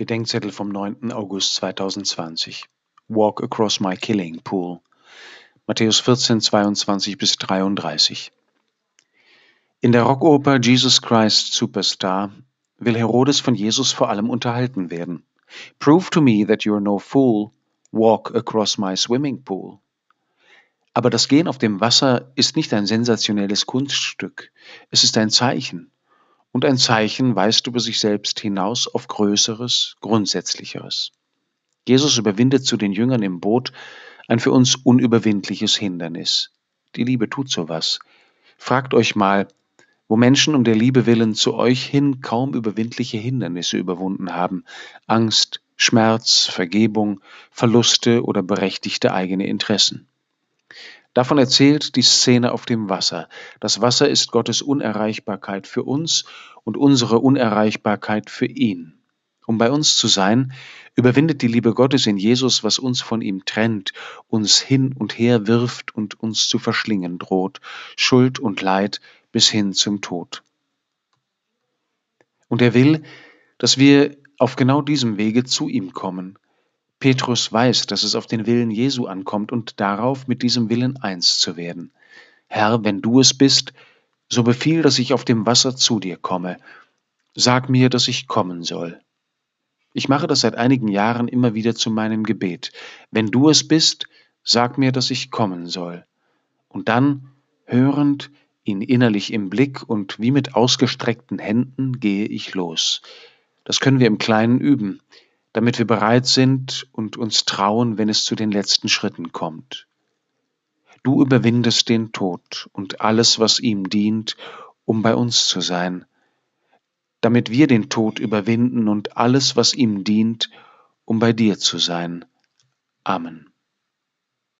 Bedenkzettel vom 9. August 2020. Walk across my killing pool. Matthäus 14, 22 bis 33. In der Rockoper Jesus Christ Superstar will Herodes von Jesus vor allem unterhalten werden. Prove to me that you're no fool. Walk across my swimming pool. Aber das Gehen auf dem Wasser ist nicht ein sensationelles Kunststück. Es ist ein Zeichen und ein Zeichen weist über sich selbst hinaus auf Größeres, Grundsätzlicheres. Jesus überwindet zu den Jüngern im Boot ein für uns unüberwindliches Hindernis. Die Liebe tut sowas. Fragt euch mal, wo Menschen um der Liebe willen zu euch hin kaum überwindliche Hindernisse überwunden haben, Angst, Schmerz, Vergebung, Verluste oder berechtigte eigene Interessen. Davon erzählt die Szene auf dem Wasser. Das Wasser ist Gottes Unerreichbarkeit für uns und unsere Unerreichbarkeit für ihn. Um bei uns zu sein, überwindet die Liebe Gottes in Jesus, was uns von ihm trennt, uns hin und her wirft und uns zu verschlingen droht, Schuld und Leid bis hin zum Tod. Und er will, dass wir auf genau diesem Wege zu ihm kommen, Petrus weiß, dass es auf den Willen Jesu ankommt und darauf, mit diesem Willen eins zu werden. Herr, wenn du es bist, so befiehl, dass ich auf dem Wasser zu dir komme. Sag mir, dass ich kommen soll. Ich mache das seit einigen Jahren immer wieder zu meinem Gebet. Wenn du es bist, sag mir, dass ich kommen soll. Und dann, hörend, ihn innerlich im Blick und wie mit ausgestreckten Händen gehe ich los. Das können wir im Kleinen üben damit wir bereit sind und uns trauen, wenn es zu den letzten Schritten kommt. Du überwindest den Tod und alles, was ihm dient, um bei uns zu sein, damit wir den Tod überwinden und alles, was ihm dient, um bei dir zu sein. Amen.